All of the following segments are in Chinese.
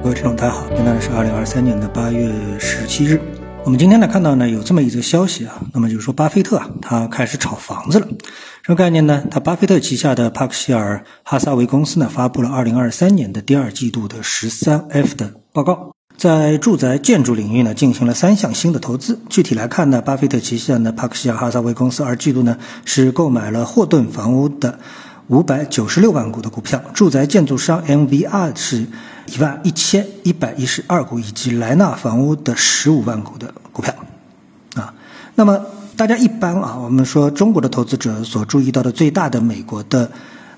各位听众，大家好，现在是二零二三年的八月十七日。我们今天呢看到呢有这么一则消息啊，那么就是说巴菲特啊他开始炒房子了。什么概念呢？他巴菲特旗下的帕克希尔哈撒韦公司呢发布了二零二三年的第二季度的十三 F 的报告，在住宅建筑领域呢进行了三项新的投资。具体来看呢，巴菲特旗下的帕克希尔哈撒韦公司二季度呢是购买了霍顿房屋的五百九十六万股的股票，住宅建筑商 MVR 是。一万一千一百一十二股，以及莱纳房屋的十五万股的股票，啊，那么大家一般啊，我们说中国的投资者所注意到的最大的美国的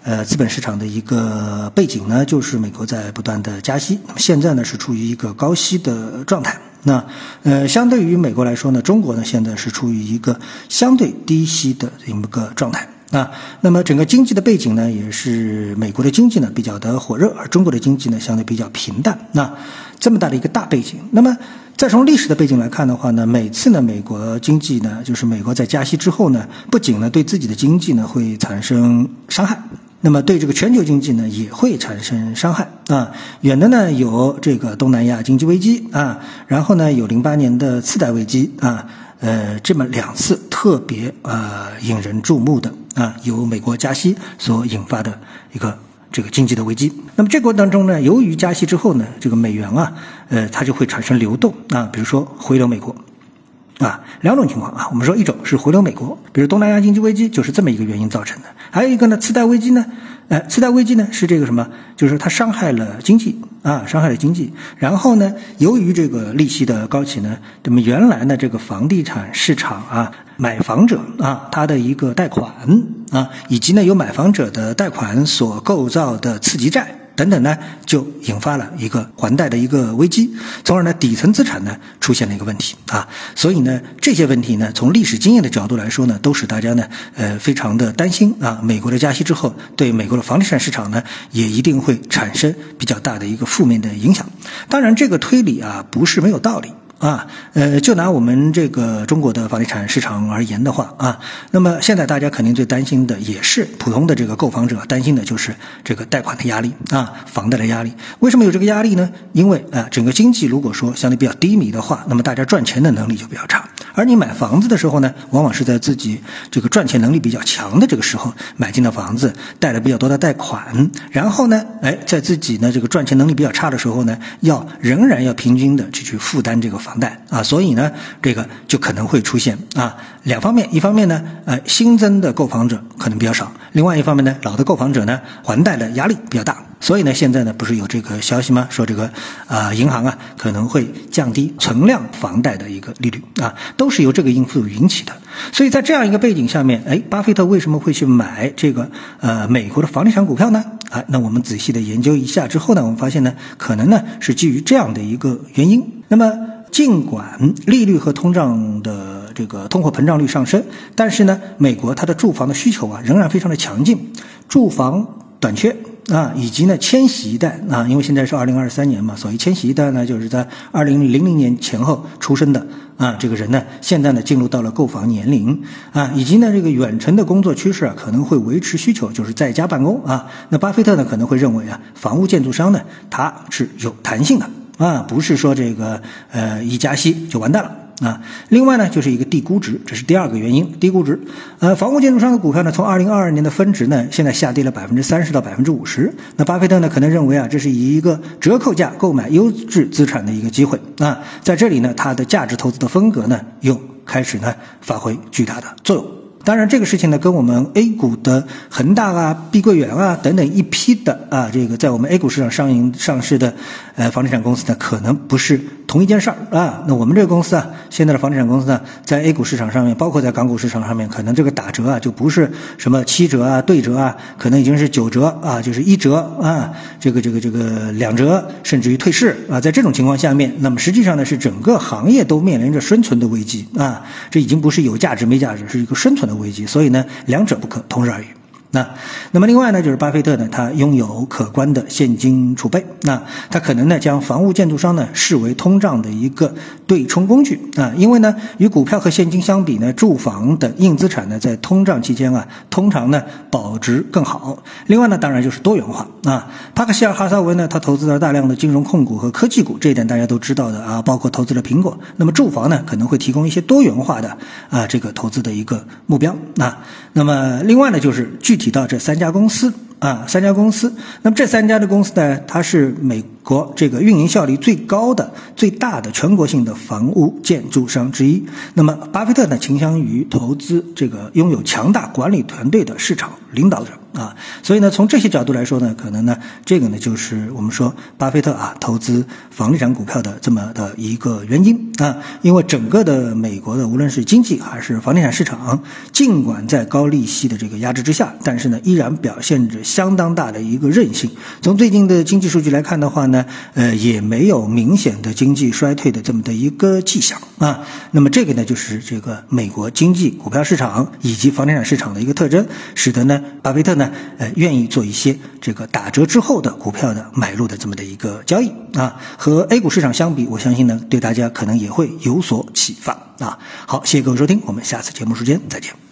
呃资本市场的一个背景呢，就是美国在不断的加息，那么现在呢是处于一个高息的状态，那呃相对于美国来说呢，中国呢现在是处于一个相对低息的这么个状态。啊，那么整个经济的背景呢，也是美国的经济呢比较的火热，而中国的经济呢相对比较平淡。那这么大的一个大背景，那么再从历史的背景来看的话呢，每次呢美国经济呢，就是美国在加息之后呢，不仅呢对自己的经济呢会产生伤害，那么对这个全球经济呢也会产生伤害。啊，远的呢有这个东南亚经济危机啊，然后呢有零八年的次贷危机啊。呃，这么两次特别呃引人注目的啊，由美国加息所引发的一个这个经济的危机。那么这个当中呢，由于加息之后呢，这个美元啊，呃，它就会产生流动啊，比如说回流美国。啊，两种情况啊，我们说一种是回流美国，比如东南亚经济危机就是这么一个原因造成的；还有一个呢，次贷危机呢，呃，次贷危机呢是这个什么？就是它伤害了经济啊，伤害了经济。然后呢，由于这个利息的高企呢，那么原来呢这个房地产市场啊，买房者啊他的一个贷款啊，以及呢由买房者的贷款所构造的次级债。等等呢，就引发了一个还贷的一个危机，从而呢，底层资产呢出现了一个问题啊，所以呢，这些问题呢，从历史经验的角度来说呢，都使大家呢，呃，非常的担心啊，美国的加息之后，对美国的房地产市场呢，也一定会产生比较大的一个负面的影响。当然，这个推理啊，不是没有道理。啊，呃，就拿我们这个中国的房地产市场而言的话啊，那么现在大家肯定最担心的也是普通的这个购房者担心的就是这个贷款的压力啊，房贷的压力。为什么有这个压力呢？因为啊，整个经济如果说相对比较低迷的话，那么大家赚钱的能力就比较差。而你买房子的时候呢，往往是在自己这个赚钱能力比较强的这个时候买进的房子，贷了比较多的贷款，然后呢，哎，在自己呢这个赚钱能力比较差的时候呢，要仍然要平均的去去负担这个房。贷啊，所以呢，这个就可能会出现啊两方面，一方面呢，呃，新增的购房者可能比较少；另外一方面呢，老的购房者呢，还贷的压力比较大。所以呢，现在呢，不是有这个消息吗？说这个啊，银行啊可能会降低存量房贷的一个利率啊，都是由这个因素引起的。所以在这样一个背景下面，哎，巴菲特为什么会去买这个呃美国的房地产股票呢？啊，那我们仔细的研究一下之后呢，我们发现呢，可能呢是基于这样的一个原因。那么。尽管利率和通胀的这个通货膨胀率上升，但是呢，美国它的住房的需求啊仍然非常的强劲，住房短缺啊，以及呢千禧一代啊，因为现在是二零二三年嘛，所以千禧一代呢就是在二零零零年前后出生的啊，这个人呢现在呢进入到了购房年龄啊，以及呢这个远程的工作趋势啊可能会维持需求，就是在家办公啊，那巴菲特呢可能会认为啊，房屋建筑商呢它是有弹性的。啊，不是说这个呃一加息就完蛋了啊。另外呢，就是一个低估值，这是第二个原因，低估值。呃，房屋建筑商的股票呢，从二零二二年的分值呢，现在下跌了百分之三十到百分之五十。那巴菲特呢，可能认为啊，这是以一个折扣价购买优质资产的一个机会啊。在这里呢，它的价值投资的风格呢，又开始呢发挥巨大的作用。当然，这个事情呢，跟我们 A 股的恒大啊、碧桂园啊等等一批的啊，这个在我们 A 股市场上营上市的呃房地产公司呢，可能不是同一件事儿啊。那我们这个公司啊，现在的房地产公司呢，在 A 股市场上面，包括在港股市场上面，可能这个打折啊，就不是什么七折啊、对折啊，可能已经是九折啊，就是一折啊，这个这个这个两折，甚至于退市啊。在这种情况下面，那么实际上呢，是整个行业都面临着生存的危机啊。这已经不是有价值没价值，是一个生存。的危机，所以呢，两者不可同日而语。那，那么另外呢，就是巴菲特呢，他拥有可观的现金储备。那他可能呢，将房屋建筑商呢视为通胀的一个对冲工具啊，因为呢，与股票和现金相比呢，住房等硬资产呢，在通胀期间啊，通常呢保值更好。另外呢，当然就是多元化啊。帕克希尔哈撒韦呢，他投资了大量的金融控股和科技股，这一点大家都知道的啊，包括投资了苹果。那么住房呢，可能会提供一些多元化的啊这个投资的一个目标啊。那么另外呢，就是具提到这三家公司啊，三家公司。那么这三家的公司呢，它是美国这个运营效率最高的、最大的全国性的房屋建筑商之一。那么巴菲特呢，倾向于投资这个拥有强大管理团队的市场领导者。啊，所以呢，从这些角度来说呢，可能呢，这个呢，就是我们说巴菲特啊投资房地产股票的这么的一个原因啊，因为整个的美国的无论是经济还是房地产市场，尽管在高利息的这个压制之下，但是呢，依然表现着相当大的一个韧性。从最近的经济数据来看的话呢，呃，也没有明显的经济衰退的这么的一个迹象啊。那么这个呢，就是这个美国经济、股票市场以及房地产市场的一个特征，使得呢，巴菲特。呢，呃，愿意做一些这个打折之后的股票的买入的这么的一个交易啊，和 A 股市场相比，我相信呢，对大家可能也会有所启发啊。好，谢谢各位收听，我们下次节目时间再见。